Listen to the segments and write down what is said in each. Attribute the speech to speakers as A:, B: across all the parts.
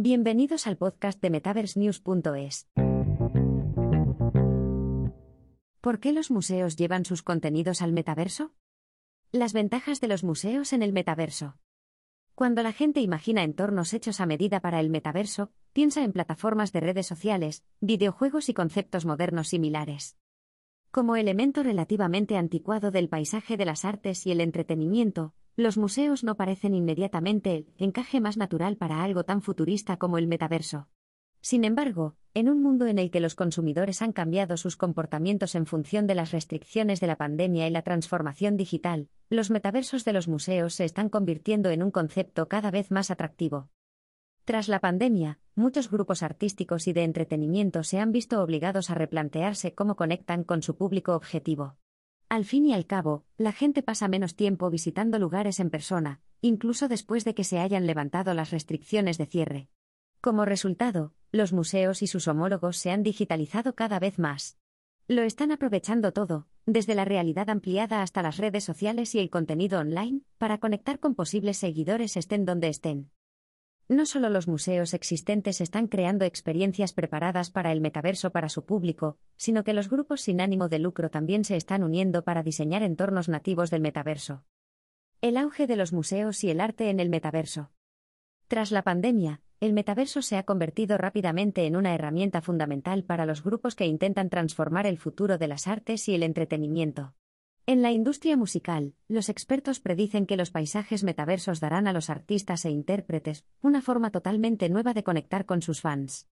A: Bienvenidos al podcast de MetaverseNews.es. ¿Por qué los museos llevan sus contenidos al metaverso? Las ventajas de los museos en el metaverso. Cuando la gente imagina entornos hechos a medida para el metaverso, piensa en plataformas de redes sociales, videojuegos y conceptos modernos similares. Como elemento relativamente anticuado del paisaje de las artes y el entretenimiento, los museos no parecen inmediatamente el encaje más natural para algo tan futurista como el metaverso. Sin embargo, en un mundo en el que los consumidores han cambiado sus comportamientos en función de las restricciones de la pandemia y la transformación digital, los metaversos de los museos se están convirtiendo en un concepto cada vez más atractivo. Tras la pandemia, muchos grupos artísticos y de entretenimiento se han visto obligados a replantearse cómo conectan con su público objetivo. Al fin y al cabo, la gente pasa menos tiempo visitando lugares en persona, incluso después de que se hayan levantado las restricciones de cierre. Como resultado, los museos y sus homólogos se han digitalizado cada vez más. Lo están aprovechando todo, desde la realidad ampliada hasta las redes sociales y el contenido online, para conectar con posibles seguidores estén donde estén. No solo los museos existentes están creando experiencias preparadas para el metaverso para su público, sino que los grupos sin ánimo de lucro también se están uniendo para diseñar entornos nativos del metaverso. El auge de los museos y el arte en el metaverso. Tras la pandemia, el metaverso se ha convertido rápidamente en una herramienta fundamental para los grupos que intentan transformar el futuro de las artes y el entretenimiento. En la industria musical, los expertos predicen que los paisajes metaversos darán a los artistas e intérpretes una forma totalmente nueva de conectar con sus fans.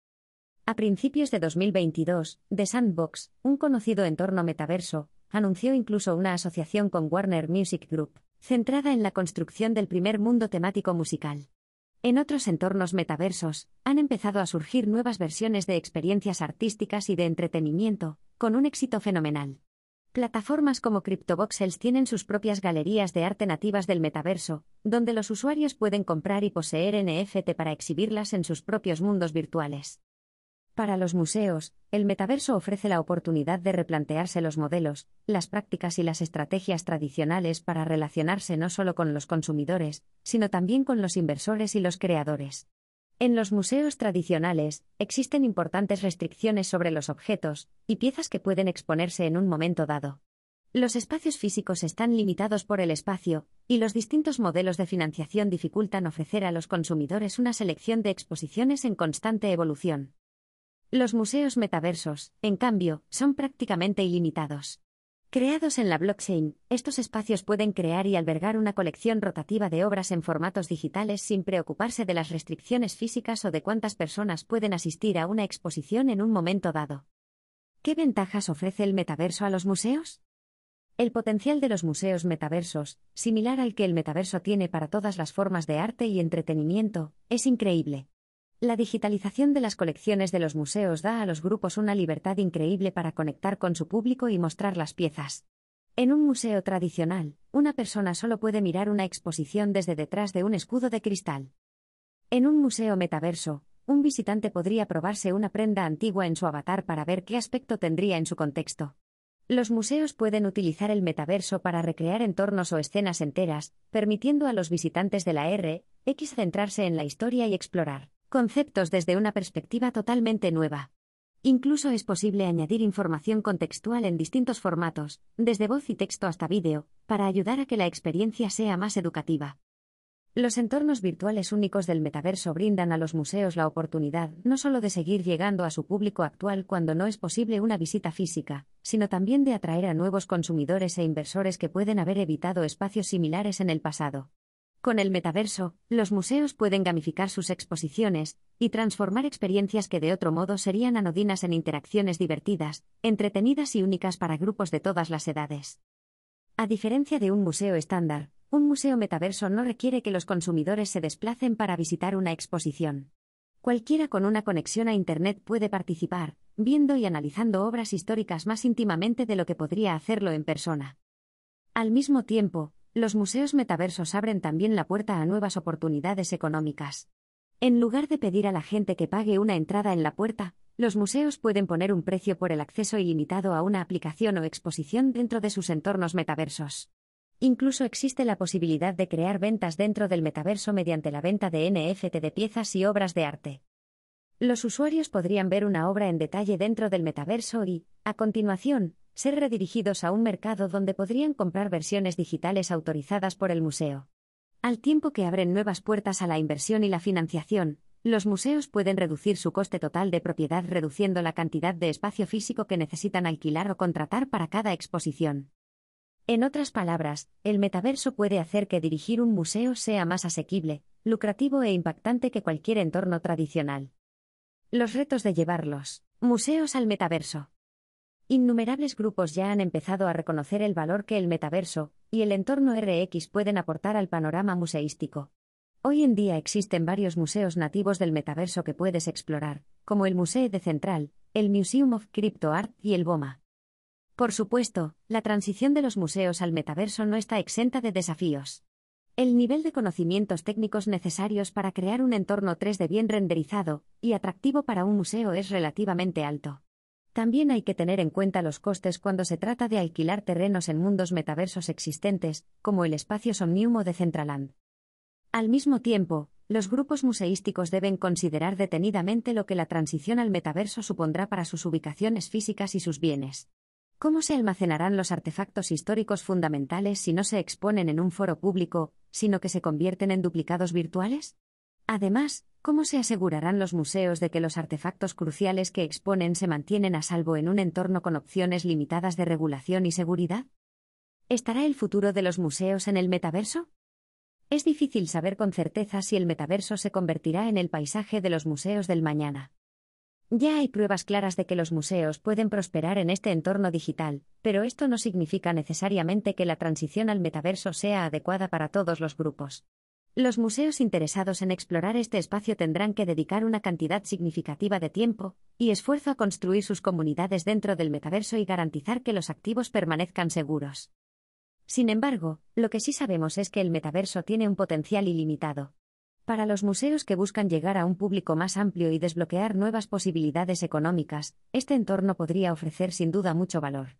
A: A principios de 2022, The Sandbox, un conocido entorno metaverso, anunció incluso una asociación con Warner Music Group, centrada en la construcción del primer mundo temático musical. En otros entornos metaversos, han empezado a surgir nuevas versiones de experiencias artísticas y de entretenimiento, con un éxito fenomenal. Plataformas como CryptoVoxels tienen sus propias galerías de arte nativas del metaverso, donde los usuarios pueden comprar y poseer NFT para exhibirlas en sus propios mundos virtuales. Para los museos, el metaverso ofrece la oportunidad de replantearse los modelos, las prácticas y las estrategias tradicionales para relacionarse no solo con los consumidores, sino también con los inversores y los creadores. En los museos tradicionales, existen importantes restricciones sobre los objetos y piezas que pueden exponerse en un momento dado. Los espacios físicos están limitados por el espacio, y los distintos modelos de financiación dificultan ofrecer a los consumidores una selección de exposiciones en constante evolución. Los museos metaversos, en cambio, son prácticamente ilimitados. Creados en la blockchain, estos espacios pueden crear y albergar una colección rotativa de obras en formatos digitales sin preocuparse de las restricciones físicas o de cuántas personas pueden asistir a una exposición en un momento dado. ¿Qué ventajas ofrece el metaverso a los museos? El potencial de los museos metaversos, similar al que el metaverso tiene para todas las formas de arte y entretenimiento, es increíble. La digitalización de las colecciones de los museos da a los grupos una libertad increíble para conectar con su público y mostrar las piezas. En un museo tradicional, una persona solo puede mirar una exposición desde detrás de un escudo de cristal. En un museo metaverso, un visitante podría probarse una prenda antigua en su avatar para ver qué aspecto tendría en su contexto. Los museos pueden utilizar el metaverso para recrear entornos o escenas enteras, permitiendo a los visitantes de la R, X centrarse en la historia y explorar conceptos desde una perspectiva totalmente nueva. Incluso es posible añadir información contextual en distintos formatos, desde voz y texto hasta vídeo, para ayudar a que la experiencia sea más educativa. Los entornos virtuales únicos del metaverso brindan a los museos la oportunidad no solo de seguir llegando a su público actual cuando no es posible una visita física, sino también de atraer a nuevos consumidores e inversores que pueden haber evitado espacios similares en el pasado. Con el metaverso, los museos pueden gamificar sus exposiciones y transformar experiencias que de otro modo serían anodinas en interacciones divertidas, entretenidas y únicas para grupos de todas las edades. A diferencia de un museo estándar, un museo metaverso no requiere que los consumidores se desplacen para visitar una exposición. Cualquiera con una conexión a Internet puede participar, viendo y analizando obras históricas más íntimamente de lo que podría hacerlo en persona. Al mismo tiempo, los museos metaversos abren también la puerta a nuevas oportunidades económicas. En lugar de pedir a la gente que pague una entrada en la puerta, los museos pueden poner un precio por el acceso ilimitado a una aplicación o exposición dentro de sus entornos metaversos. Incluso existe la posibilidad de crear ventas dentro del metaverso mediante la venta de NFT de piezas y obras de arte. Los usuarios podrían ver una obra en detalle dentro del metaverso y, a continuación, ser redirigidos a un mercado donde podrían comprar versiones digitales autorizadas por el museo. Al tiempo que abren nuevas puertas a la inversión y la financiación, los museos pueden reducir su coste total de propiedad reduciendo la cantidad de espacio físico que necesitan alquilar o contratar para cada exposición. En otras palabras, el metaverso puede hacer que dirigir un museo sea más asequible, lucrativo e impactante que cualquier entorno tradicional. Los retos de llevar los museos al metaverso. Innumerables grupos ya han empezado a reconocer el valor que el metaverso y el entorno RX pueden aportar al panorama museístico. Hoy en día existen varios museos nativos del metaverso que puedes explorar, como el Museo de Central, el Museum of Crypto Art y el BOMA. Por supuesto, la transición de los museos al metaverso no está exenta de desafíos. El nivel de conocimientos técnicos necesarios para crear un entorno 3D bien renderizado y atractivo para un museo es relativamente alto. También hay que tener en cuenta los costes cuando se trata de alquilar terrenos en mundos metaversos existentes, como el espacio Somnium o de Centraland. Al mismo tiempo, los grupos museísticos deben considerar detenidamente lo que la transición al metaverso supondrá para sus ubicaciones físicas y sus bienes. ¿Cómo se almacenarán los artefactos históricos fundamentales si no se exponen en un foro público, sino que se convierten en duplicados virtuales? Además, ¿cómo se asegurarán los museos de que los artefactos cruciales que exponen se mantienen a salvo en un entorno con opciones limitadas de regulación y seguridad? ¿Estará el futuro de los museos en el metaverso? Es difícil saber con certeza si el metaverso se convertirá en el paisaje de los museos del mañana. Ya hay pruebas claras de que los museos pueden prosperar en este entorno digital, pero esto no significa necesariamente que la transición al metaverso sea adecuada para todos los grupos. Los museos interesados en explorar este espacio tendrán que dedicar una cantidad significativa de tiempo y esfuerzo a construir sus comunidades dentro del metaverso y garantizar que los activos permanezcan seguros. Sin embargo, lo que sí sabemos es que el metaverso tiene un potencial ilimitado. Para los museos que buscan llegar a un público más amplio y desbloquear nuevas posibilidades económicas, este entorno podría ofrecer sin duda mucho valor.